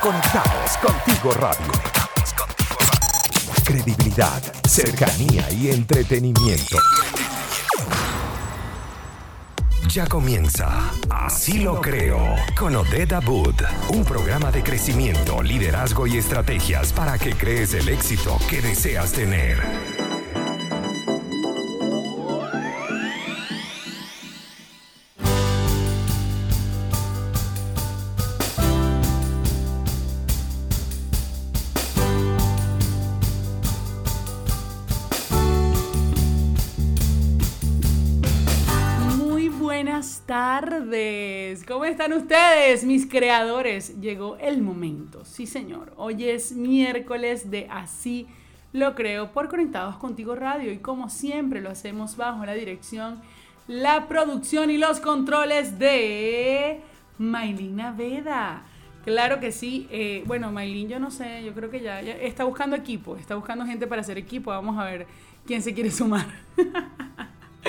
Conectados contigo radio. Credibilidad, cercanía y entretenimiento. Ya comienza Así lo creo con Odette Abud, un programa de crecimiento, liderazgo y estrategias para que crees el éxito que deseas tener. Están ustedes, mis creadores? Llegó el momento. Sí, señor. Hoy es miércoles de Así lo creo por Conectados Contigo Radio y como siempre lo hacemos bajo la dirección, la producción y los controles de Maylina Veda. Claro que sí. Eh, bueno, Maylin, yo no sé, yo creo que ya, ya está buscando equipo, está buscando gente para hacer equipo. Vamos a ver quién se quiere sumar.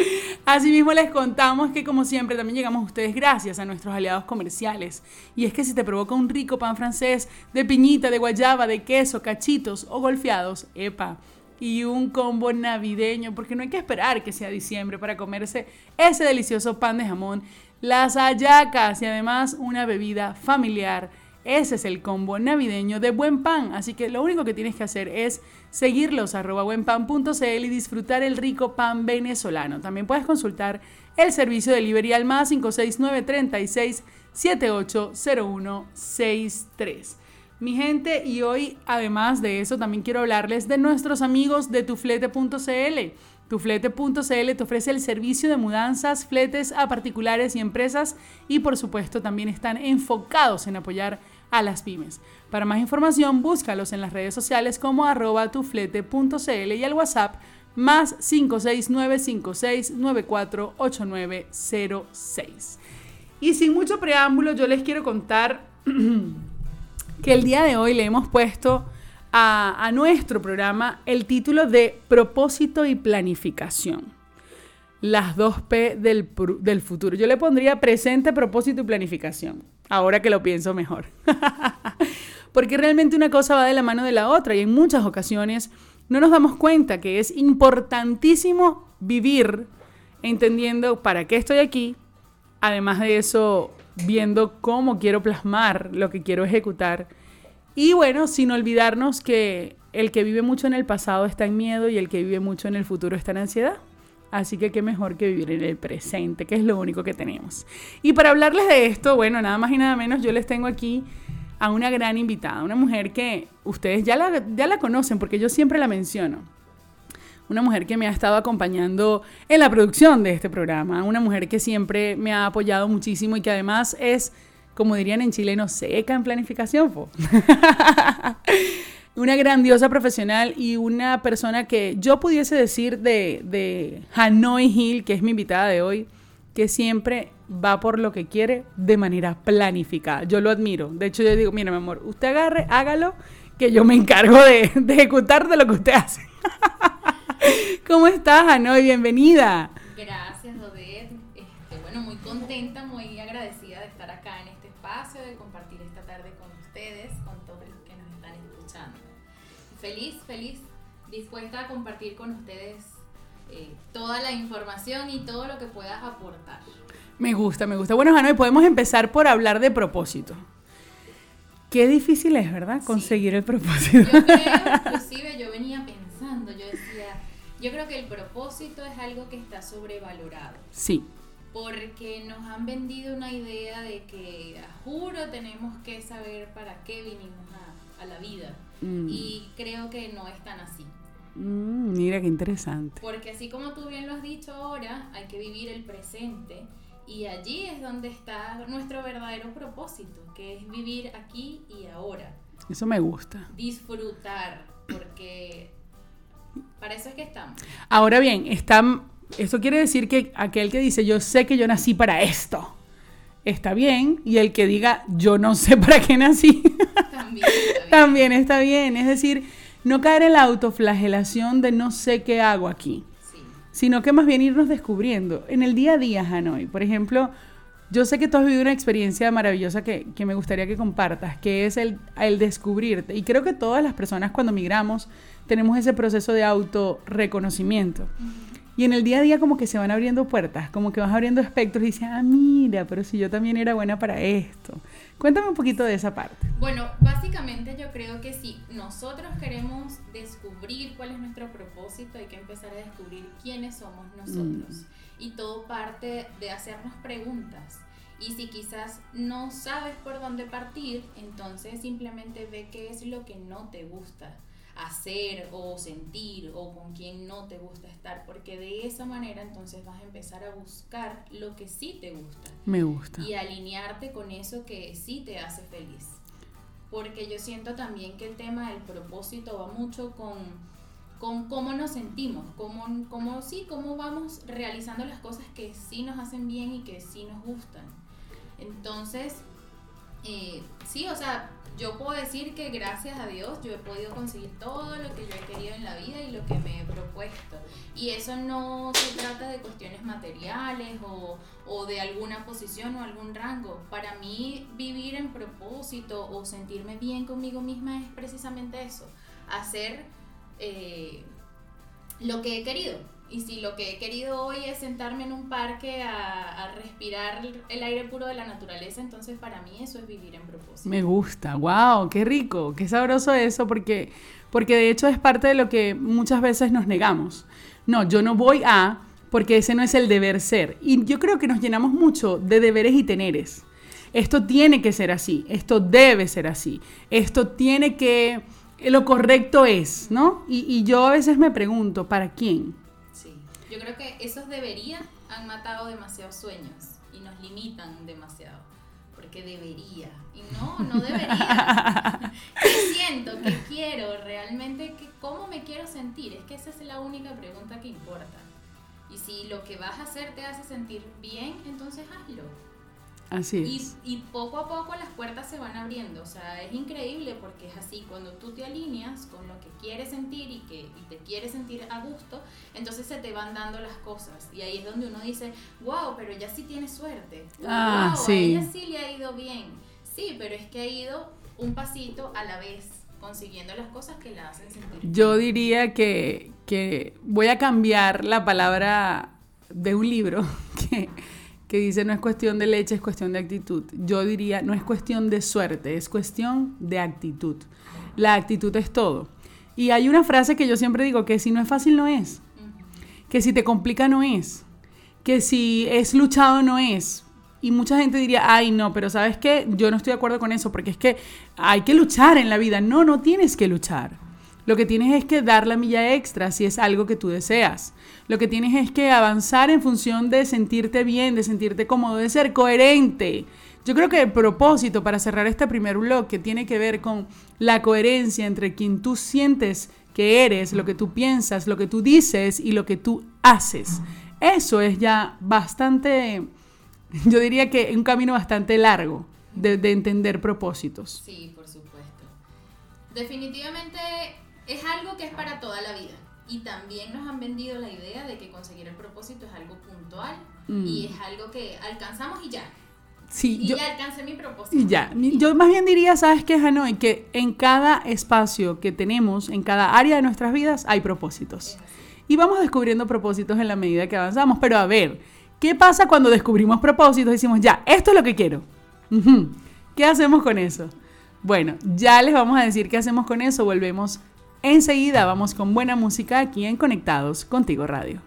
Asimismo les contamos que como siempre también llegamos a ustedes gracias a nuestros aliados comerciales. Y es que si te provoca un rico pan francés de piñita, de guayaba, de queso, cachitos o golfeados, epa, y un combo navideño, porque no hay que esperar que sea diciembre para comerse ese delicioso pan de jamón, las hallacas y además una bebida familiar. Ese es el combo navideño de Buen Pan, así que lo único que tienes que hacer es seguirlos arroba buenpan.cl y disfrutar el rico pan venezolano. También puedes consultar el servicio de delivery al más 569 36 780163. Mi gente, y hoy además de eso también quiero hablarles de nuestros amigos de tuflete.cl. Tuflete.cl te ofrece el servicio de mudanzas, fletes a particulares y empresas y por supuesto también están enfocados en apoyar a las pymes. Para más información búscalos en las redes sociales como arroba tuflete.cl y al WhatsApp más 56956948906. Y sin mucho preámbulo yo les quiero contar que el día de hoy le hemos puesto a, nuestro programa el título de Propósito y Planificación. Las dos P del, del, futuro. Yo le pondría presente, propósito y planificación. Ahora que lo pienso mejor. Porque realmente una cosa va de la mano de la otra y en muchas ocasiones no nos damos cuenta que es importantísimo vivir entendiendo para qué estoy aquí. Además de eso, viendo cómo quiero plasmar lo que quiero ejecutar y bueno, sin olvidarnos que el que vive mucho en el pasado está en miedo y el que vive mucho en el futuro está en ansiedad. Así que qué mejor que vivir en el presente, que es lo único que tenemos. Y para hablarles de esto, bueno, nada más y nada menos, yo les tengo aquí a una gran invitada, una mujer que ustedes ya la, ya la conocen porque yo siempre la menciono. Una mujer que me ha estado acompañando en la producción de este programa, una mujer que siempre me ha apoyado muchísimo y que además es como dirían en chileno, seca en planificación. una grandiosa profesional y una persona que yo pudiese decir de, de Hanoi Hill, que es mi invitada de hoy, que siempre va por lo que quiere de manera planificada. Yo lo admiro. De hecho, yo digo, mira, mi amor, usted agarre, hágalo, que yo me encargo de, de ejecutar de lo que usted hace. ¿Cómo estás, Hanoi? Bienvenida. Gracias, Odette. Este, bueno, muy contenta, muy Feliz, feliz, dispuesta a compartir con ustedes eh, toda la información y todo lo que puedas aportar. Me gusta, me gusta. Bueno, Hanoi, podemos empezar por hablar de propósito. Qué difícil es, ¿verdad? Conseguir sí. el propósito. Yo creo, inclusive yo venía pensando, yo decía, yo creo que el propósito es algo que está sobrevalorado. Sí. Porque nos han vendido una idea de que, juro, tenemos que saber para qué vinimos a, a la vida. Mm. Y creo que no es tan así. Mm, mira qué interesante. Porque así como tú bien lo has dicho ahora, hay que vivir el presente. Y allí es donde está nuestro verdadero propósito, que es vivir aquí y ahora. Eso me gusta. Disfrutar, porque para eso es que estamos. Ahora bien, están, eso quiere decir que aquel que dice yo sé que yo nací para esto, está bien, y el que diga yo no sé para qué nací, bien. también está bien. Es decir, no caer en la autoflagelación de no sé qué hago aquí, Sí. sino que más bien irnos descubriendo en el día a día, Hanoi. Por ejemplo, Yo sé que tú has vivido una experiencia maravillosa que, que me gustaría que compartas, que es el, el descubrirte. Y creo que todas las personas cuando migramos tenemos ese proceso de autorreconocimiento. Y en el día a día como que se van abriendo puertas, como que vas abriendo espectros y dices, ah, mira, pero si yo también era buena para esto. Cuéntame un poquito de esa parte. Bueno, básicamente yo creo que si nosotros queremos descubrir cuál es nuestro propósito, hay que empezar a descubrir quiénes somos nosotros. Mm. Y todo parte de hacernos preguntas. Y si quizás no sabes por dónde partir, entonces simplemente ve qué es lo que no te gusta hacer o sentir o con quien no te gusta estar, porque de esa manera entonces vas a empezar a buscar lo que sí te gusta. Me gusta. Y alinearte con eso que sí te hace feliz. Porque yo siento también que el tema del propósito va mucho con, con cómo nos sentimos, cómo, cómo, sí, cómo vamos realizando las cosas que sí nos hacen bien y que sí nos gustan. Entonces, eh, sí, o sea, yo puedo decir que gracias a Dios yo he podido conseguir todo lo que yo he querido en la vida y lo que me he propuesto. Y eso no se trata de cuestiones materiales o, o de alguna posición o algún rango. Para mí vivir en propósito o sentirme bien conmigo misma es precisamente eso, hacer eh, lo que he querido y si lo que he querido hoy es sentarme en un parque a, respirar el aire puro de la naturaleza, entonces para mí eso es vivir en propósito. Me gusta, wow, qué rico, qué sabroso eso, porque, porque de hecho es parte de lo que muchas veces nos negamos. No, yo no voy a, porque ese no es el deber ser. Y yo creo que nos llenamos mucho de deberes y teneres. Esto tiene que ser así, esto debe ser así, esto tiene que, lo correcto es, ¿no? Y, y yo a veces me pregunto, ¿para quién? Yo creo que esos deberían han matado demasiados sueños y nos limitan demasiado. Porque debería. Y no, no debería. ¿Qué siento? ¿Qué quiero? Realmente, ¿qué, ¿cómo me quiero sentir? Es que esa es la única pregunta que importa. Y si lo que vas a hacer te hace sentir bien, entonces hazlo. Así es. Y, poco a poco las puertas se van abriendo. O sea, es increíble porque es así. Cuando tú te alineas con lo que quieres sentir y que te quieres sentir a gusto, entonces se te van dando las cosas. Y ahí es donde uno dice, wow, pero ella sí tiene suerte. Ah, wow, sí. a ella sí le ha ido bien. Sí, pero es que ha ido un pasito a la vez consiguiendo las cosas que la hacen sentir. Yo diría que, que voy a cambiar la palabra de un libro que que dice no es cuestión de leche, es cuestión de actitud. Yo diría, no es cuestión de suerte, es cuestión de actitud. La actitud es todo. Y hay una frase que yo siempre digo, que si no es fácil, no es. Que si te complica, no es. Que si es luchado, no es. Y mucha gente diría, ay, no, pero ¿sabes qué? Yo no estoy de acuerdo con eso, porque es que hay que luchar en la vida. No, no tienes que luchar. Lo que tienes es que dar la milla extra si es algo que tú deseas. Lo que tienes es que avanzar en función de sentirte bien, de sentirte cómodo, de ser coherente. Yo creo que el propósito para cerrar este primer bloque tiene que ver con la coherencia entre quien tú sientes que eres, lo que tú piensas, lo que tú dices y lo que tú haces. Eso es ya bastante, yo diría que un camino bastante largo de, de entender propósitos. Sí, por supuesto. Definitivamente es algo que es para toda la vida. Y también nos han vendido la idea de que conseguir el propósito es algo puntual mm. y es algo que alcanzamos y ya. Sí, y yo, ya alcancé mi propósito. Y ya. Yo más bien diría, ¿sabes qué, Hanoi? Que en cada espacio que tenemos, en cada área de nuestras vidas, hay propósitos. Y vamos descubriendo propósitos en la medida que avanzamos. Pero a ver, ¿qué pasa cuando descubrimos propósitos? Decimos, ya, esto es lo que quiero. ¿Qué hacemos con eso? Bueno, ya les vamos a decir qué hacemos con eso. Volvemos Enseguida vamos con buena música aquí en Conectados Contigo Radio.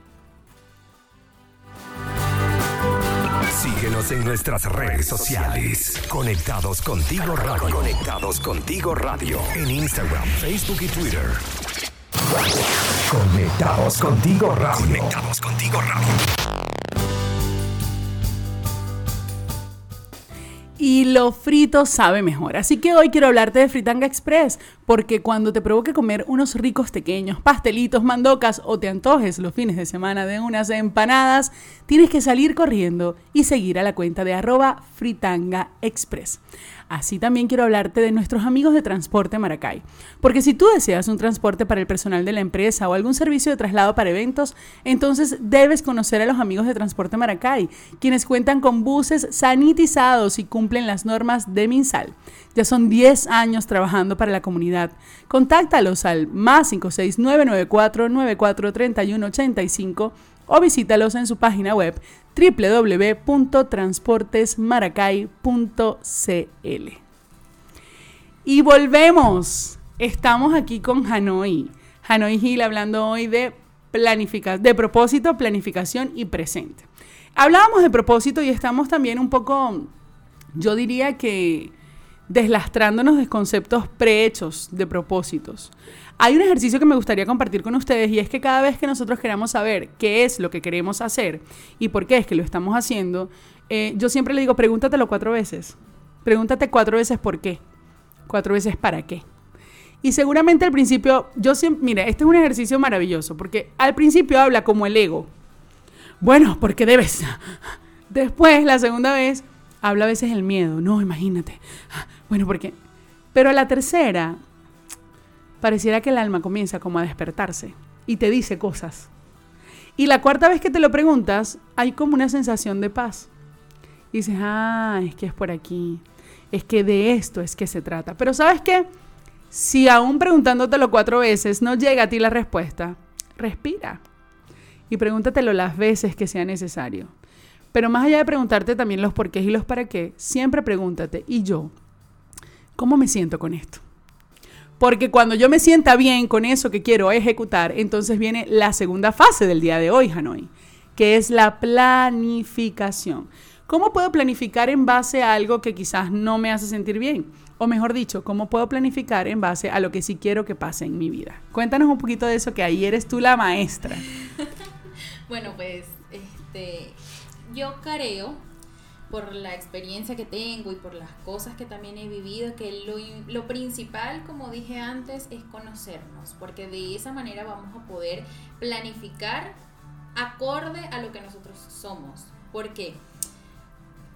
Síguenos en nuestras redes sociales. Conectados Contigo Radio. Conectados Contigo Radio. En Instagram, Facebook y Twitter. Conectados Contigo Radio. Conectados Contigo Radio. Y lo frito sabe mejor. Así que hoy quiero hablarte de Fritanga Express, porque cuando te provoque comer unos ricos pequeños, pastelitos, mandocas o te antojes los fines de semana de unas empanadas, tienes que salir corriendo y seguir a la cuenta de arroba Fritanga Express. Así también quiero hablarte de nuestros amigos de Transporte Maracay. Porque si tú deseas un transporte para el personal de la empresa o algún servicio de traslado para eventos, entonces debes conocer a los amigos de Transporte Maracay, quienes cuentan con buses sanitizados y cumplen las normas de MinSal. Ya son 10 años trabajando para la comunidad. Contáctalos al más 56994 943185 o visítalos en su página web www.transportesmaracay.cl. Y volvemos. Estamos aquí con Hanoi. Hanoi Gil hablando hoy de planificación, de propósito, planificación y presente. Hablábamos de propósito y estamos también un poco, yo diría que deslastrándonos de conceptos prehechos de propósitos. Hay un ejercicio que me gustaría compartir con ustedes y es que cada vez que nosotros queramos saber qué es lo que queremos hacer y por qué es que lo estamos haciendo, eh, yo siempre le digo, pregúntatelo cuatro veces. Pregúntate cuatro veces por qué. Cuatro veces para qué. Y seguramente al principio, yo siempre, mira, este es un ejercicio maravilloso, porque al principio habla como el ego. Bueno, porque debes. Después, la segunda vez, habla a veces el miedo. No, imagínate. Bueno, porque... Pero a la tercera, pareciera que el alma comienza como a despertarse y te dice cosas. Y la cuarta vez que te lo preguntas, hay como una sensación de paz. Y dices, ah, es que es por aquí. Es que de esto es que se trata. Pero ¿sabes qué? Si aún preguntándotelo cuatro veces no llega a ti la respuesta, respira. Y pregúntatelo las veces que sea necesario. Pero más allá de preguntarte también los porqués y los para qué, siempre pregúntate, ¿y yo? ¿Cómo me siento con esto? Porque cuando yo me sienta bien con eso que quiero ejecutar, entonces viene la segunda fase del día de hoy, Hanoi, que es la planificación. ¿Cómo puedo planificar en base a algo que quizás no me hace sentir bien? O mejor dicho, ¿cómo puedo planificar en base a lo que sí quiero que pase en mi vida? Cuéntanos un poquito de eso, que ahí eres tú la maestra. bueno, pues este, yo creo por la experiencia que tengo y por las cosas que también he vivido, que lo, lo, principal, como dije antes, es conocernos, porque de esa manera vamos a poder planificar acorde a lo que nosotros somos. ¿Por qué?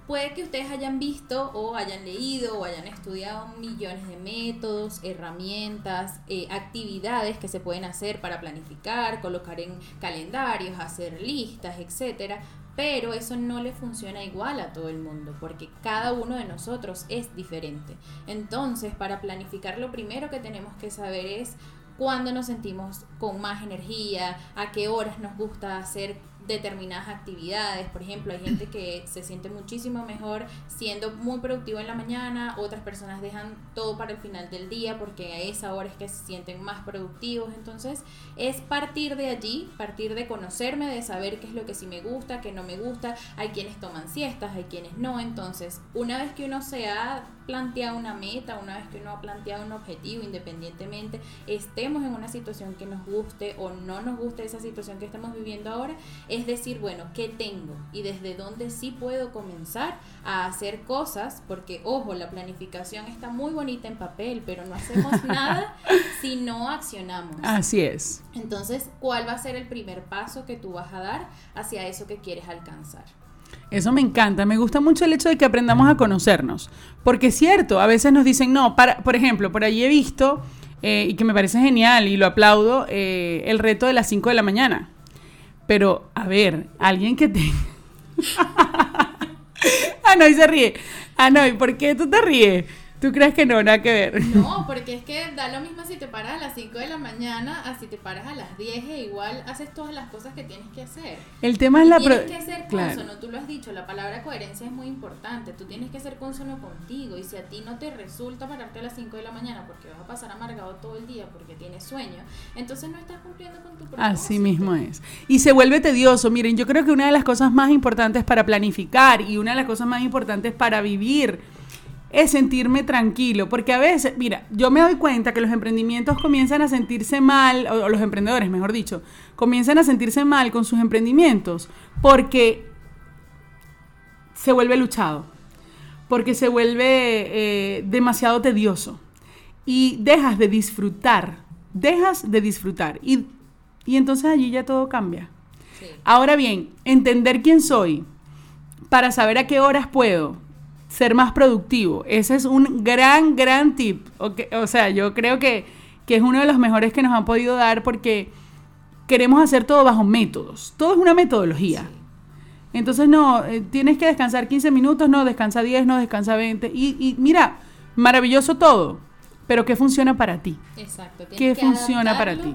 Puede que ustedes hayan visto o hayan leído o hayan estudiado millones de métodos, herramientas, eh, actividades que se pueden hacer para planificar, colocar en calendarios, hacer listas, etcétera pero eso no le funciona igual a todo el mundo, porque cada uno de nosotros es diferente. Entonces, para planificar lo primero que tenemos que saber es cuándo nos sentimos con más energía, a qué horas nos gusta hacer determinadas actividades. Por ejemplo, hay gente que se siente muchísimo mejor siendo muy productivo en la mañana, otras personas dejan todo para el final del día porque a esa hora es que se sienten más productivos. Entonces, es partir de allí, partir de conocerme, de saber qué es lo que sí me gusta, qué no me gusta. Hay quienes toman siestas, hay quienes no. Entonces, una vez que uno se ha planteado una meta, una vez que uno ha planteado un objetivo, independientemente estemos en una situación que nos guste o no nos guste esa situación que estamos viviendo ahora, decir, bueno, ¿qué tengo? Y desde dónde sí puedo comenzar a hacer cosas, porque ojo, la planificación está muy bonita en papel, pero no hacemos nada si no accionamos. Así es. Entonces, ¿cuál va a ser el primer paso que tú vas a dar hacia eso que quieres alcanzar? Eso me encanta, me gusta mucho el hecho de que aprendamos a conocernos, porque es cierto, a veces nos dicen, no, para, por ejemplo, por ahí he visto, eh, y que me parece genial y lo aplaudo, eh, el reto de las 5 de la mañana. Pero, a ver, alguien que tenga... ah, no, y se ríe. Ah, no, ¿y por qué tú te ríes? ¿Tú crees que no? Nada que ver. No, porque es que da lo mismo si te paras a las 5 de la mañana a si te paras a las 10 e igual haces todas las cosas que tienes que hacer. El tema es la... Tienes que ser consono, tú lo has dicho, la palabra coherencia es muy importante. Tú tienes que ser consono contigo y si a ti no te resulta pararte a las 5 de la mañana porque vas a pasar amargado todo el día porque tienes sueño, entonces no estás cumpliendo con tu propósito. Así mismo es. Y se vuelve tedioso. Miren, yo creo que una de las cosas más importantes para planificar y una de las cosas más importantes para vivir es sentirme tranquilo, porque a veces, mira, yo me doy cuenta que los emprendimientos comienzan a sentirse mal, o, los emprendedores, mejor dicho, comienzan a sentirse mal con sus emprendimientos, porque se vuelve luchado, porque se vuelve eh, demasiado tedioso y dejas de disfrutar, dejas de disfrutar y, y entonces allí ya todo cambia. Ahora bien, entender quién soy para saber a qué horas puedo, ser más productivo. Ese es un gran, gran tip. O sea, yo creo que, que es uno de los mejores que nos han podido dar porque queremos hacer todo bajo métodos. Todo es una metodología. Entonces, no, eh, tienes que descansar 15 minutos, no, descansa 10, no, descansa 20. Y, y mira, maravilloso todo, pero ¿qué funciona para ti? Exacto. ¿Qué funciona para ti?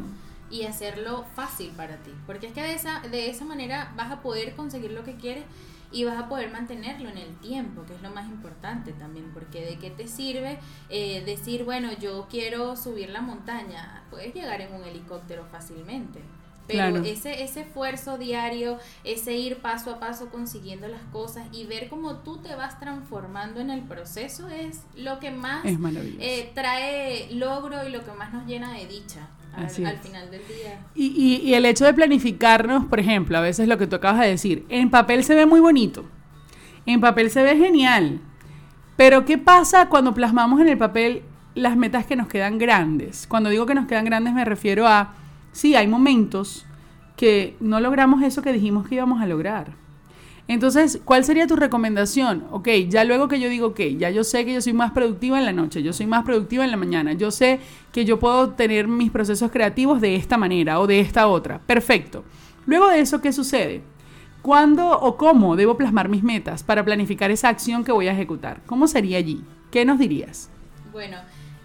Y hacerlo fácil para ti. Porque es que de esa, de esa manera vas a poder conseguir lo que quieres y vas a poder mantenerlo en el tiempo, que es lo más importante también, porque de qué te sirve eh, decir, bueno, yo quiero subir la montaña, puedes llegar en un helicóptero fácilmente. Pero ese, ese esfuerzo diario, ese ir paso a paso consiguiendo las cosas y ver cómo tú te vas transformando en el proceso es lo que más eh, trae logro y lo que más nos llena de dicha. Al, final del día. Y, y, el hecho de planificarnos, por ejemplo, a veces lo que tú acabas de decir, en papel se ve muy bonito, en papel se ve genial, pero ¿qué pasa cuando plasmamos en el papel las metas que nos quedan grandes? Cuando digo que nos quedan grandes me refiero a sí, hay momentos que no logramos eso que dijimos que íbamos a lograr. Entonces, ¿cuál sería tu recomendación? Ok, ya luego que yo digo, ok, ya yo sé que yo soy más productiva en la noche, yo soy más productiva en la mañana, yo sé que yo puedo tener mis procesos creativos de esta manera o de esta otra. Perfecto. Luego de eso, ¿qué sucede? ¿Cuándo o cómo debo plasmar mis metas para planificar esa acción que voy a ejecutar? ¿Cómo sería allí? ¿Qué nos dirías? Bueno,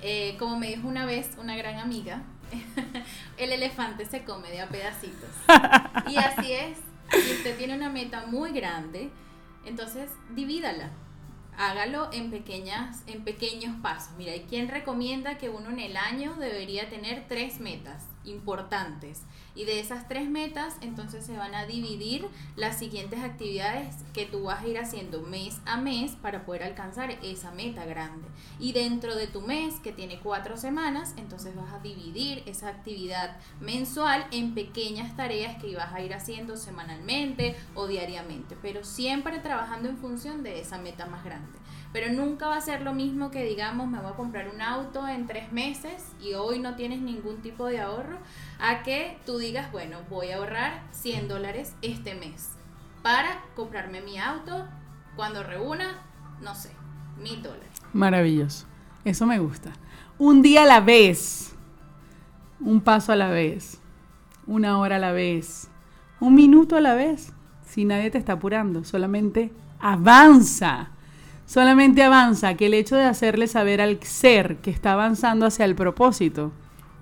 eh, como me dijo una vez una gran amiga, el elefante se come de a pedacitos. Y así es. Si usted tiene una meta muy grande, entonces divídala. Hágalo en pequeñas, en pequeños pasos. Mira, hay quien recomienda que uno en el año debería tener tres metas importantes. Y de esas tres metas, entonces se van a dividir las siguientes actividades que tú vas a ir haciendo mes a mes para poder alcanzar esa meta grande. Y dentro de tu mes, que tiene cuatro semanas, entonces vas a dividir esa actividad mensual en pequeñas tareas que ibas a ir haciendo semanalmente o diariamente, pero siempre trabajando en función de esa meta más grande pero nunca va a ser lo mismo que digamos me voy a comprar un auto en tres meses y hoy no tienes ningún tipo de ahorro, a que tú digas, bueno, voy a ahorrar 100 dólares este mes para comprarme mi auto cuando reúna, no sé, mil dólares. Maravilloso, eso me gusta. Un día a la vez, un paso a la vez, una hora a la vez, un minuto a la vez, si nadie te está apurando, solamente avanza solamente avanza que el hecho de hacerle saber al ser que está avanzando hacia el propósito,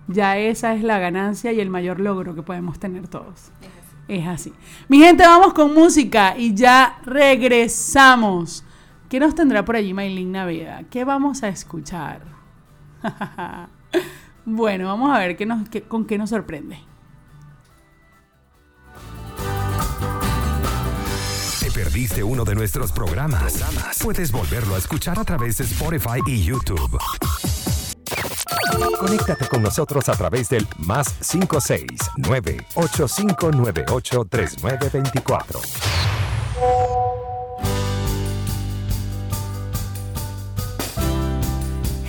ya esa es la ganancia y el mayor logro que podemos tener todos. Es así. Mi gente, vamos con música y ya regresamos. ¿Qué nos tendrá por allí Maylin Naveda? ¿Qué vamos a escuchar? bueno, vamos a ver qué nos, con qué nos sorprende. Perdiste uno de nuestros programas, puedes volverlo a escuchar a través de Spotify y YouTube. Conéctate con nosotros a través del más 569 8598 3924.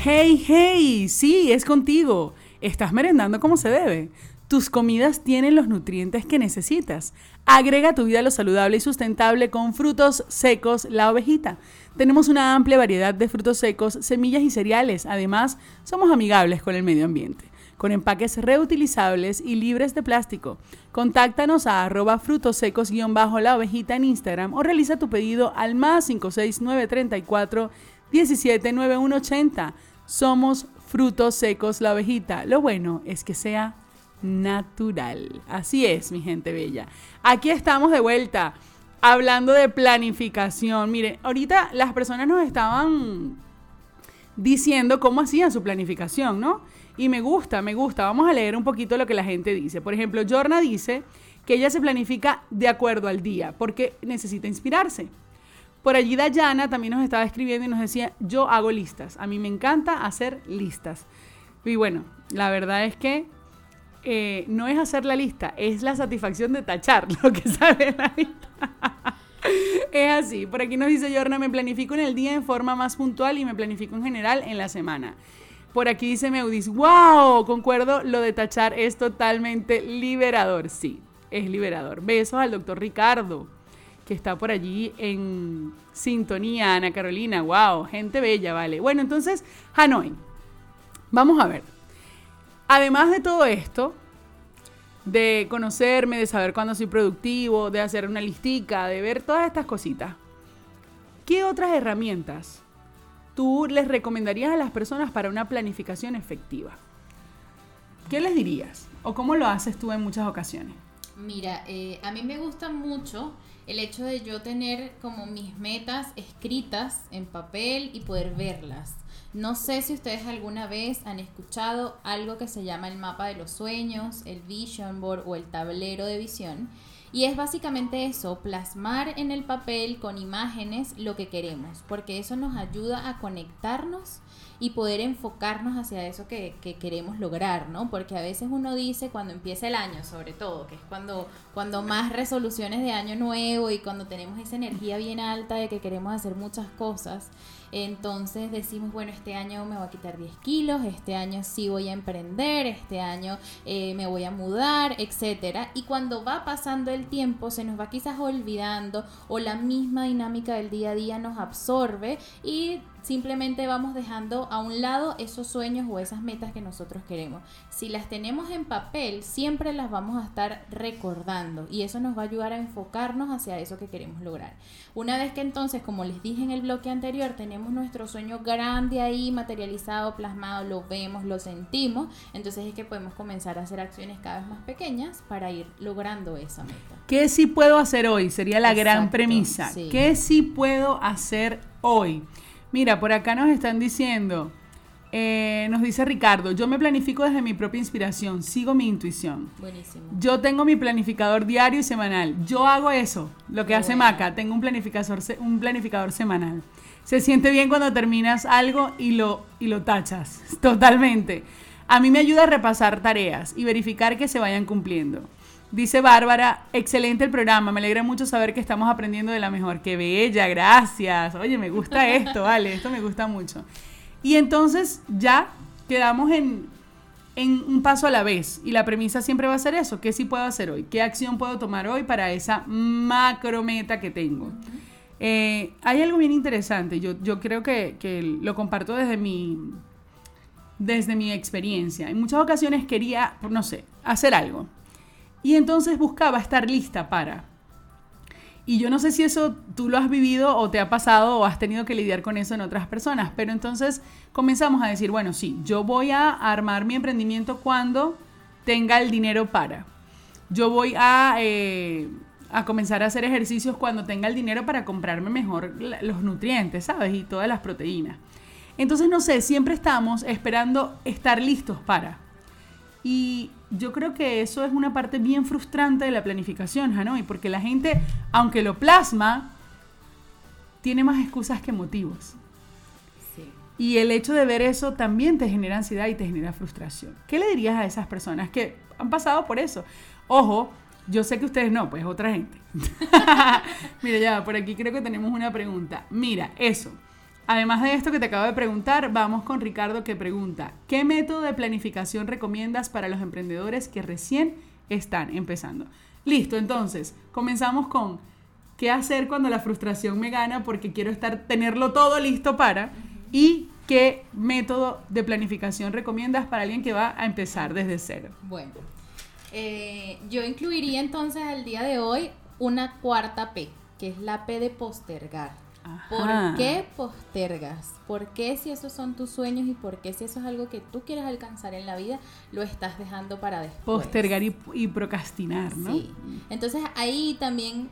Hey, hey, sí, es contigo. Estás merendando como se debe. Tus comidas tienen los nutrientes que necesitas. Agrega tu vida lo saludable y sustentable con frutos secos La Ovejita. Tenemos una amplia variedad de frutos secos, semillas y cereales. Además, somos amigables con el medio ambiente, con empaques reutilizables y libres de plástico. Contáctanos a arroba frutos secos-la ovejita en Instagram o realiza tu pedido al más 56934 179180. Somos frutos secos La Ovejita. Lo bueno es que sea natural. Así es, mi gente bella. Aquí estamos de vuelta hablando de planificación. Miren, ahorita las personas nos estaban diciendo cómo hacían su planificación, ¿no? Y me gusta, me gusta. Vamos a leer un poquito lo que la gente dice. Por ejemplo, Jorna dice que ella se planifica de acuerdo al día porque necesita inspirarse. Por allí Dayana también nos estaba escribiendo y nos decía, yo hago listas. A mí me encanta hacer listas. Y bueno, la verdad es que eh, no es hacer la lista, es la satisfacción de tachar lo que sale en la lista. es así. Por aquí nos dice Jorna, me planifico en el día en forma más puntual y me planifico en general en la semana. Por aquí dice Meudis, wow, concuerdo, lo de tachar es totalmente liberador. Sí, es liberador. Besos al doctor Ricardo, que está por allí en sintonía, Ana Carolina, wow, gente bella, vale. Bueno, entonces, Hanoi, vamos a ver. Además de todo esto, de conocerme, de saber cuándo soy productivo, de hacer una listica, de ver todas estas cositas, ¿qué otras herramientas tú les recomendarías a las personas para una planificación efectiva? ¿Qué les dirías? ¿O cómo lo haces tú en muchas ocasiones? Mira, eh, a mí me gusta mucho el hecho de yo tener como mis metas escritas en papel y poder verlas. No sé si ustedes alguna vez han escuchado algo que se llama el mapa de los sueños, el vision board o el tablero de visión. Y es básicamente eso, plasmar en el papel con imágenes lo que queremos, porque eso nos ayuda a conectarnos y poder enfocarnos hacia eso que, queremos lograr, ¿no? Porque a veces uno dice cuando empieza el año, sobre todo, que es cuando, cuando más resoluciones de año nuevo y cuando tenemos esa energía bien alta de que queremos hacer muchas cosas, entonces decimos, bueno, este año me voy a quitar 10 kilos, este año sí voy a emprender, este año eh, me voy a mudar, etcétera. Y cuando va pasando el tiempo, se nos va quizás olvidando o la misma dinámica del día a día nos absorbe y simplemente vamos dejando a un lado esos sueños o esas metas que nosotros queremos. Si las tenemos en papel, siempre las vamos a estar recordando y eso nos va a ayudar a enfocarnos hacia eso que queremos lograr. Una vez que entonces, como les dije en el bloque anterior, tenemos nuestro sueño grande ahí materializado, plasmado, lo vemos, lo sentimos, entonces es que podemos comenzar a hacer acciones cada vez más pequeñas para ir logrando esa meta. ¿Qué sí puedo hacer hoy? Sería la gran premisa. ¿Qué sí puedo hacer hoy? Mira, por acá nos están diciendo, eh, nos dice Ricardo, yo me planifico desde mi propia inspiración, sigo mi intuición. Buenísimo. Yo tengo mi planificador diario y semanal. Yo hago eso, lo que hace Maca, tengo un planificador, un planificador semanal. Se siente bien cuando terminas algo y lo, y lo tachas, totalmente. A mí me ayuda a repasar tareas y verificar que se vayan cumpliendo. Dice Bárbara, excelente el programa, me alegra mucho saber que estamos aprendiendo de la mejor. Qué bella, gracias. Oye, me gusta esto, vale, esto me gusta mucho. Y entonces ya quedamos en, un paso a la vez. Y la premisa siempre va a ser eso, ¿qué sí puedo hacer hoy? ¿Qué acción puedo tomar hoy para esa macro meta que tengo? Eh, hay algo bien interesante, yo, yo creo que, que, lo comparto desde mi, desde mi experiencia. En muchas ocasiones quería, no sé, hacer algo y entonces buscaba estar lista para. Y yo no sé si eso tú lo has vivido o te ha pasado o has tenido que lidiar con eso en otras personas, pero entonces comenzamos a decir, bueno, sí, yo voy a armar mi emprendimiento cuando tenga el dinero para. Yo voy a, eh, a comenzar a hacer ejercicios cuando tenga el dinero para comprarme mejor los nutrientes, ¿sabes? Y todas las proteínas. Entonces, no sé, siempre estamos esperando estar listos para. Y yo creo que eso es una parte bien frustrante de la planificación, Hanoi, porque la gente, aunque lo plasma, tiene más excusas que motivos. Y el hecho de ver eso también te genera ansiedad y te genera frustración. ¿Qué le dirías a esas personas que han pasado por eso? Ojo, yo sé que ustedes no, pues otra gente. Mira, ya, por aquí creo que tenemos una pregunta. Mira, eso. Además de esto que te acabo de preguntar, vamos con Ricardo que pregunta, ¿qué método de planificación recomiendas para los emprendedores que recién están empezando? Listo, entonces, comenzamos con qué hacer cuando la frustración me gana porque quiero estar tenerlo todo listo para y qué método de planificación recomiendas para alguien que va a empezar desde cero. Bueno, eh, yo incluiría entonces al día de hoy una cuarta P, que es la P de postergar. ¿Por qué postergas? ¿Por qué si esos son tus sueños y por qué si eso es algo que tú quieres alcanzar en la vida, lo estás dejando para después? Postergar y, y procrastinar, ¿no? Sí. Entonces ahí también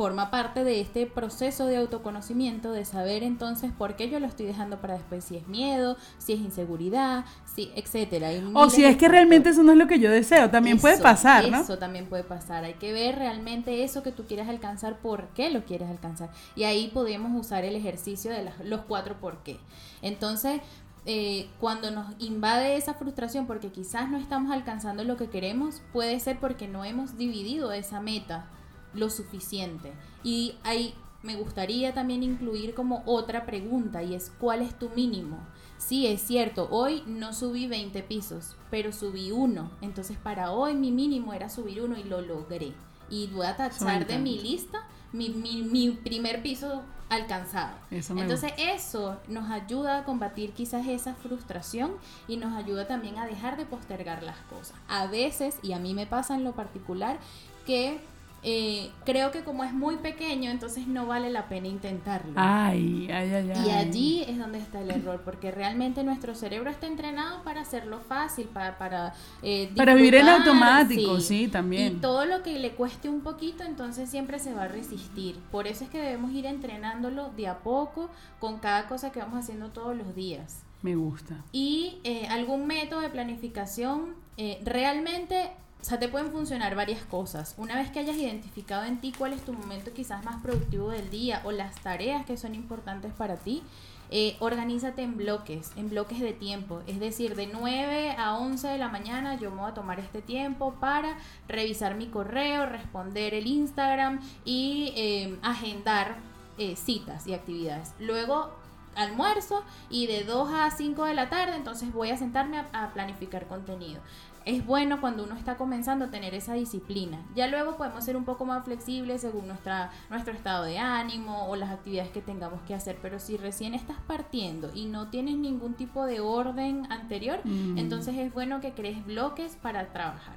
forma parte de este proceso de autoconocimiento, de saber entonces por qué yo lo estoy dejando para después, si es miedo, si es inseguridad, si, etcétera. O si es que realmente eso no es lo que yo deseo, también puede pasar, ¿no? Eso también puede pasar. Hay que ver realmente eso que tú quieres alcanzar, por qué lo quieres alcanzar. Y ahí podemos usar el ejercicio de los cuatro por qué. Entonces, eh, cuando nos invade esa frustración porque quizás no estamos alcanzando lo que queremos, puede ser porque no hemos dividido esa meta lo suficiente. Y ahí me gustaría también incluir como otra pregunta y es ¿cuál es tu mínimo? Sí, es cierto, hoy no subí 20 pisos, pero subí uno. Entonces para hoy mi mínimo era subir uno y lo logré. Y voy a tachar de mi lista mi, mi, mi primer piso alcanzado. Eso Entonces eso nos ayuda a combatir quizás esa frustración y nos ayuda también a dejar de postergar las cosas. A veces, y a mí me pasa en lo particular, que eh, creo que como es muy pequeño, entonces no vale la pena intentarlo. Ay, ay, ay, ay. Y allí es donde está el error, porque realmente nuestro cerebro está entrenado para hacerlo fácil, para... Para, eh, Para vivir en automático, sí, también. Y todo lo que le cueste un poquito, entonces siempre se va a resistir. Por eso es que debemos ir entrenándolo de a poco con cada cosa que vamos haciendo todos los días. Me gusta. Y eh, algún método de planificación, eh, realmente, o sea, te pueden funcionar varias cosas. Una vez que hayas identificado en ti cuál es tu momento quizás más productivo del día o las tareas que son importantes para ti, eh, organízate en bloques, en bloques de tiempo. Es decir, de 9 a 11 de la mañana yo me voy a tomar este tiempo para revisar mi correo, responder el Instagram y eh, agendar eh, citas y actividades. Luego almuerzo y de 2 a 5 de la tarde entonces voy a sentarme a planificar contenido. Es bueno cuando uno está comenzando a tener esa disciplina. Ya luego podemos ser un poco más flexibles según nuestra, nuestro estado de ánimo o las actividades que tengamos que hacer. Pero si recién estás partiendo y no tienes ningún tipo de orden anterior, Mm. entonces es bueno que crees bloques para trabajar.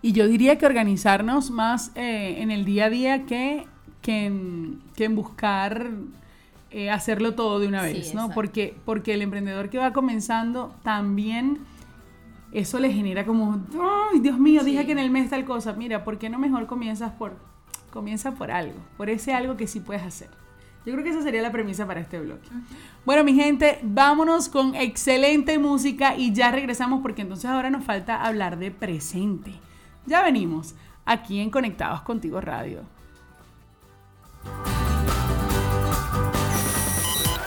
Y yo diría que organizarnos más eh, en el día a día que, que, en, que en buscar eh, hacerlo todo de una Sí, vez, ¿no? Porque, porque el emprendedor que va comenzando también eso le genera como, ay, Dios mío, dije que en el mes tal cosa. Mira, ¿por qué no mejor comienzas por, comienza por algo, por ese algo que sí puedes hacer? Yo creo que esa sería la premisa para este bloque. Bueno, mi gente, vámonos con excelente música y ya regresamos porque entonces ahora nos falta hablar de presente. Ya venimos aquí en Conectados Contigo Radio.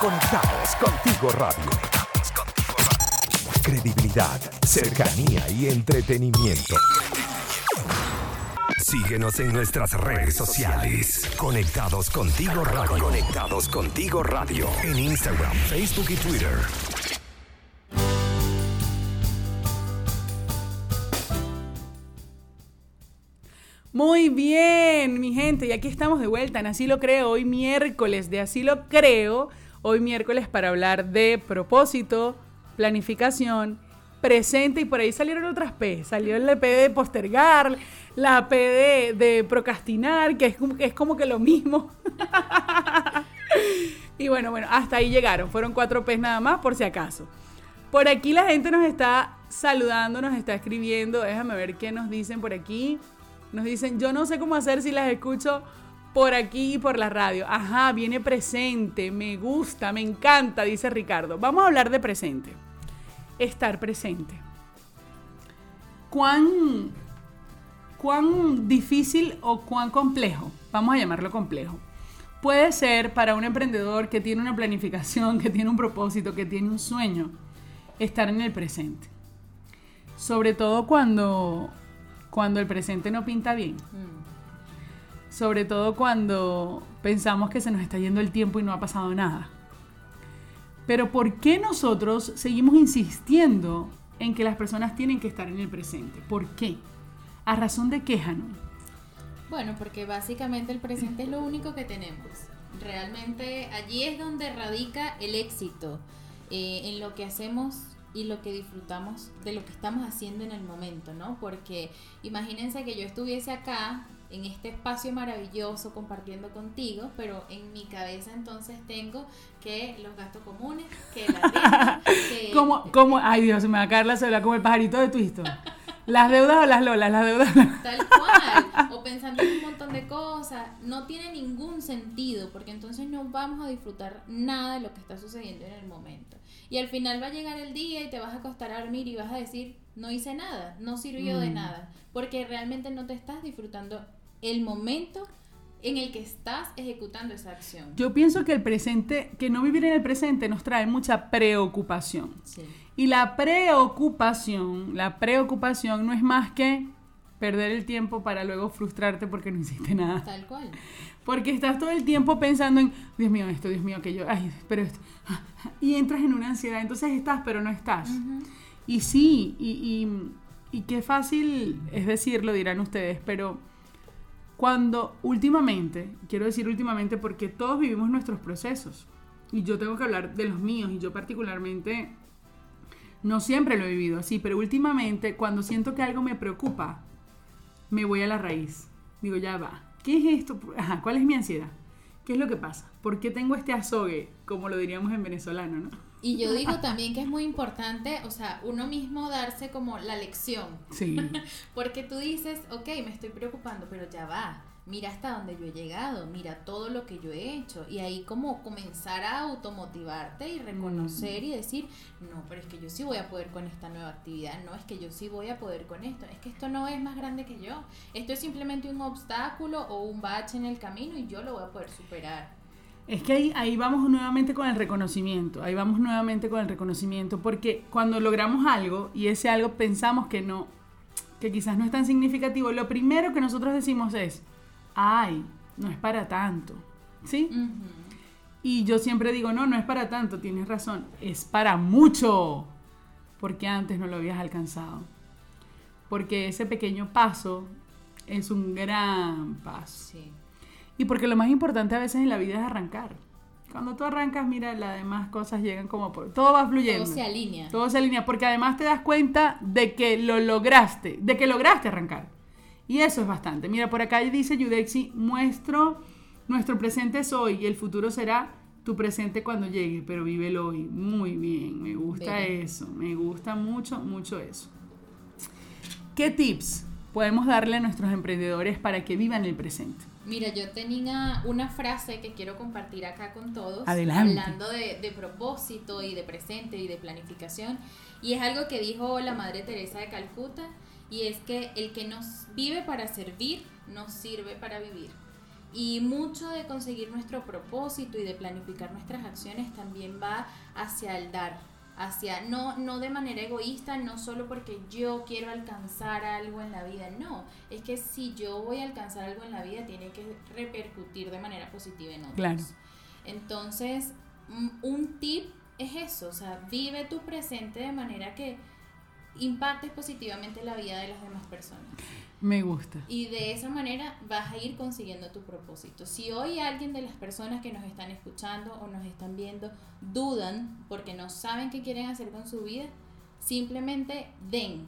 Conectados contigo radio. Credibilidad, cercanía y entretenimiento. Síguenos en nuestras redes sociales. Conectados contigo radio. Conectados contigo radio. En Instagram, Facebook y Twitter. Muy bien, mi gente, y aquí estamos de vuelta en Así lo creo, hoy miércoles de Así lo creo, hoy miércoles para hablar de propósito, planificación, presente y por ahí salieron otras P, salió el P de postergar, la P de, procrastinar, que es, como- que es como que lo mismo. y bueno, bueno, hasta ahí llegaron, fueron cuatro P nada más por si acaso. Por aquí la gente nos está saludando, nos está escribiendo. Déjame ver qué nos dicen por aquí. Nos dicen, yo no sé cómo hacer si las escucho por aquí y por la radio. Ajá, viene presente, me gusta, me encanta, dice Ricardo. Vamos a hablar de presente. Estar presente. ¿Cuán, cuán difícil o cuán complejo? Vamos a llamarlo complejo. Puede ser para un emprendedor que tiene una planificación, que tiene un propósito, que tiene un sueño, estar en el presente. Sobre todo cuando, cuando el presente no pinta bien. Sobre todo cuando pensamos que se nos está yendo el tiempo y no ha pasado nada. Pero ¿por qué nosotros seguimos insistiendo en que las personas tienen que estar en el presente? ¿Por qué? ¿A razón de qué, Hanon? Bueno, porque básicamente el presente es lo único que tenemos. Realmente allí es donde radica el éxito eh, en lo que hacemos y lo que disfrutamos de lo que estamos haciendo en el momento, ¿no? Porque imagínense que yo estuviese acá en este espacio maravilloso compartiendo contigo, pero en mi cabeza entonces tengo que los gastos comunes, que la renta, que ¿Cómo, cómo? Ay, Dios, me va a caer la cédula como el pajarito de Twisto. ¿Las deudas o las lolas? Las deudas. Tal cual, o pensando en un montón de cosas, no tiene ningún sentido, porque entonces no vamos a disfrutar nada de lo que está sucediendo en el momento. Y al final va a llegar el día y te vas a acostar a dormir y vas a decir, no hice nada, no sirvió de Mm. nada, porque realmente no te estás disfrutando el momento en el que estás ejecutando esa acción. Yo pienso que el presente, que no vivir en el presente nos trae mucha preocupación. Sí. Y la preocupación, la preocupación no es más que perder el tiempo para luego frustrarte porque no hiciste nada. Tal cual. Porque estás todo el tiempo pensando en, Dios mío, esto, Dios mío, aquello, ay, pero esto. Y entras en una ansiedad. Entonces estás, pero no estás. Y sí, y, y, y qué fácil es decirlo, dirán ustedes, pero Cuando últimamente, quiero decir últimamente porque todos vivimos nuestros procesos, y yo tengo que hablar de los míos, y yo particularmente no siempre lo he vivido así, pero últimamente cuando siento que algo me preocupa, me voy a la raíz. Digo, ya va. ¿Qué es esto? ¿cuál es mi ansiedad? ¿Qué es lo que pasa? ¿Por qué tengo este azogue, como lo diríamos en venezolano, no? Y yo digo también que es muy importante, o sea, uno mismo darse como la lección. Sí. Porque tú dices, ok, me estoy preocupando, pero ya va mira hasta dónde yo he llegado, mira todo lo que yo he hecho. Y ahí como comenzar a automotivarte y reconocer y decir, no, pero es que yo sí voy a poder con esta nueva actividad, no es que yo sí voy a poder con esto, es que esto no es más grande que yo, esto es simplemente un obstáculo o un bache en el camino y yo lo voy a poder superar. Es que ahí, ahí vamos nuevamente con el reconocimiento, ahí vamos nuevamente con el reconocimiento, porque cuando logramos algo y ese algo pensamos que no, que quizás no es tan significativo, lo primero que nosotros decimos es, ay, no es para tanto. ¿Sí? Y yo siempre digo, no, no es para tanto, tienes razón, es para mucho, porque antes no lo habías alcanzado. Porque ese pequeño paso es un gran paso. Sí. Y porque lo más importante a veces en la vida es arrancar. Cuando tú arrancas, mira, las demás cosas llegan como por... Todo va fluyendo. Todo se alinea. Todo se alinea, porque además te das cuenta de que lo lograste, de que lograste arrancar. Y eso es bastante. Mira, por acá dice Yudexi, muestro, nuestro presente es hoy y el futuro será tu presente cuando llegue, pero vive el hoy. Muy bien, me gusta eso, me gusta mucho, mucho eso. ¿Qué tips podemos darle a nuestros emprendedores para que vivan el presente? Mira, yo tenía una frase que quiero compartir acá con todos, Adelante. hablando de, de, propósito y de presente y de planificación, y es algo que dijo la Madre Teresa de Calcuta, y es que el que nos vive para servir, nos sirve para vivir. Y mucho de conseguir nuestro propósito y de planificar nuestras acciones también va hacia el dar, hacia no no de manera egoísta, no solo porque yo quiero alcanzar algo en la vida, no, es que si yo voy a alcanzar algo en la vida tiene que repercutir de manera positiva en otros. Claro. Entonces, un tip es eso, o sea, vive tu presente de manera que impactes positivamente la vida de las demás personas. Me gusta. Y de esa manera vas a ir consiguiendo tu propósito. Si hoy alguien de las personas que nos están escuchando o nos están viendo dudan porque no saben qué quieren hacer con su vida, simplemente den.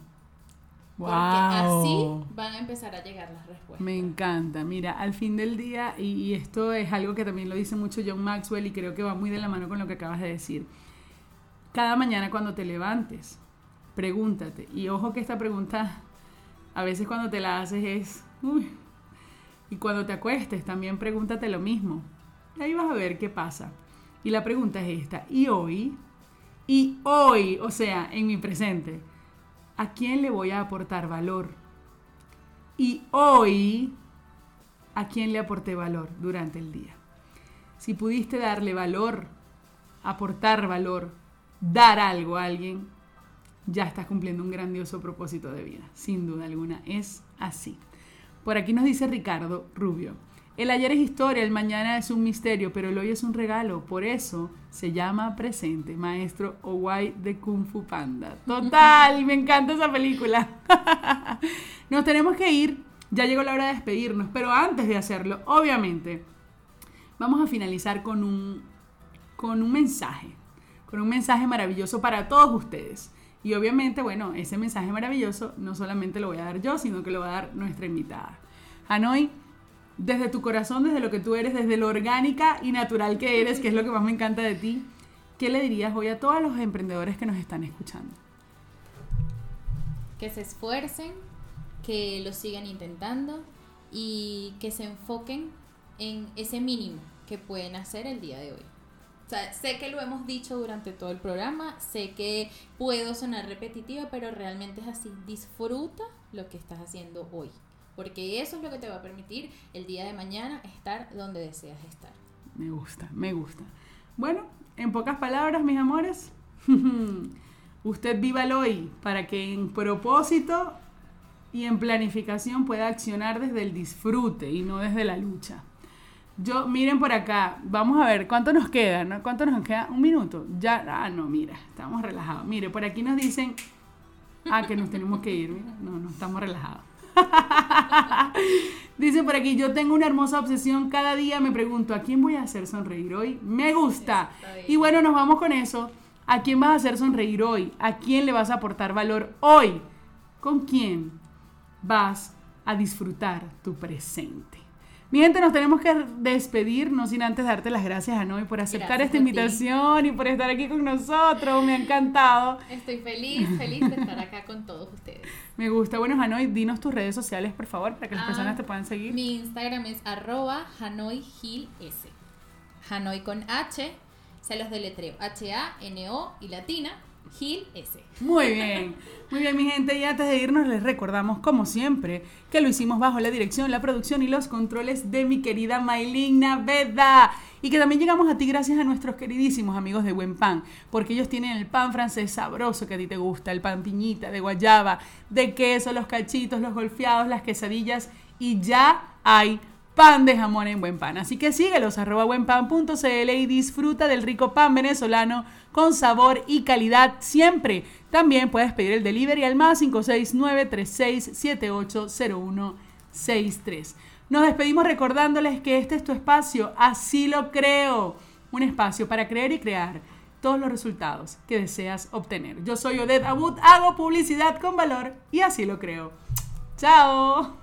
Porque así van a empezar a llegar las respuestas. Me encanta. Mira, al fin del día, y, y esto es algo que también lo dice mucho John Maxwell y creo que va muy de la mano con lo que acabas de decir. Cada mañana cuando te levantes, pregúntate. Y ojo que esta pregunta a veces cuando te la haces es, y cuando te acuestes también pregúntate lo mismo. Y ahí vas a ver qué pasa. Y la pregunta es esta, ¿y hoy? Y hoy, o sea, en mi presente, ¿a quién le voy a aportar valor? Y hoy, ¿a quién le aporté valor durante el día? Si pudiste darle valor, aportar valor, dar algo a alguien, ya estás cumpliendo un grandioso propósito de vida. Sin duda alguna, es así. Por aquí nos dice Ricardo Rubio. El ayer es historia, el mañana es un misterio, pero el hoy es un regalo. Por eso se llama presente, maestro Owai de Kung Fu Panda. Total, me encanta esa película. Nos tenemos que ir, ya llegó la hora de despedirnos, pero antes de hacerlo, obviamente, vamos a finalizar con un, con un mensaje, con un mensaje maravilloso para todos ustedes. Y obviamente, bueno, ese mensaje maravilloso no solamente lo voy a dar yo, sino que lo va a dar nuestra invitada. Hanoi, desde tu corazón, desde lo que tú eres, desde lo orgánica y natural que eres, que es lo que más me encanta de ti, ¿qué le dirías hoy a todos los emprendedores que nos están escuchando? Que se esfuercen, que lo sigan intentando y que se enfoquen en ese mínimo que pueden hacer el día de hoy. Sé que lo hemos dicho durante todo el programa, sé que puedo sonar repetitiva, pero realmente es así. Disfruta lo que estás haciendo hoy, porque eso es lo que te va a permitir el día de mañana estar donde deseas estar. Me gusta, me gusta. Bueno, en pocas palabras, mis amores, usted viva el hoy para que en propósito y en planificación pueda accionar desde el disfrute y no desde la lucha. Yo, miren por acá, vamos a ver cuánto nos queda, ¿no? ¿Cuánto nos queda? Un minuto. Ya, ah, no, mira, estamos relajados. Mire, por aquí nos dicen, ah, que nos tenemos que ir, mira. No, no, estamos relajados. Dice por aquí, yo tengo una hermosa obsesión. Cada día me pregunto, ¿a quién voy a hacer sonreír hoy? Me gusta. Y bueno, nos vamos con eso. ¿A quién vas a hacer sonreír hoy? ¿A quién le vas a aportar valor hoy? ¿Con quién vas a disfrutar tu presente? Mi gente, nos tenemos que despedir, no sin antes darte las gracias a Noy por aceptar Gracias esta ti. invitación y por estar aquí con nosotros. Me ha encantado. Estoy feliz, feliz de estar acá con todos ustedes. Me gusta. Bueno, Hanoi, dinos tus redes sociales, por favor, para que las Ah, personas te puedan seguir. Mi Instagram es arroba Hanoi Gil S. Hanoi con H, se los deletreo. H-A-N-O y latina, Gil S. Muy bien, muy bien mi gente. Y antes de irnos les recordamos como siempre que lo hicimos bajo la dirección, la producción y los controles de mi querida Maylin Naveda. Y que también llegamos a ti gracias a nuestros queridísimos amigos de Buen Pan porque ellos tienen el pan francés sabroso que a ti te gusta, el pan piñita de guayaba, de queso, los cachitos, los golfeados, las quesadillas y ya hay pan de jamón en Buen Pan. Así que síguelos, arroba buenpan.cl y disfruta del rico pan venezolano con sabor y calidad siempre. También puedes pedir el delivery al más 569-3678-0163. Nos despedimos recordándoles que este es tu espacio, así lo creo. Un espacio para creer y crear todos los resultados que deseas obtener. Yo soy Odette Abud, hago publicidad con valor y así lo creo. ¡Chao!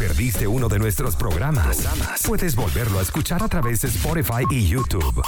Perdiste uno de nuestros programas? Puedes volverlo a escuchar a través de Spotify y YouTube.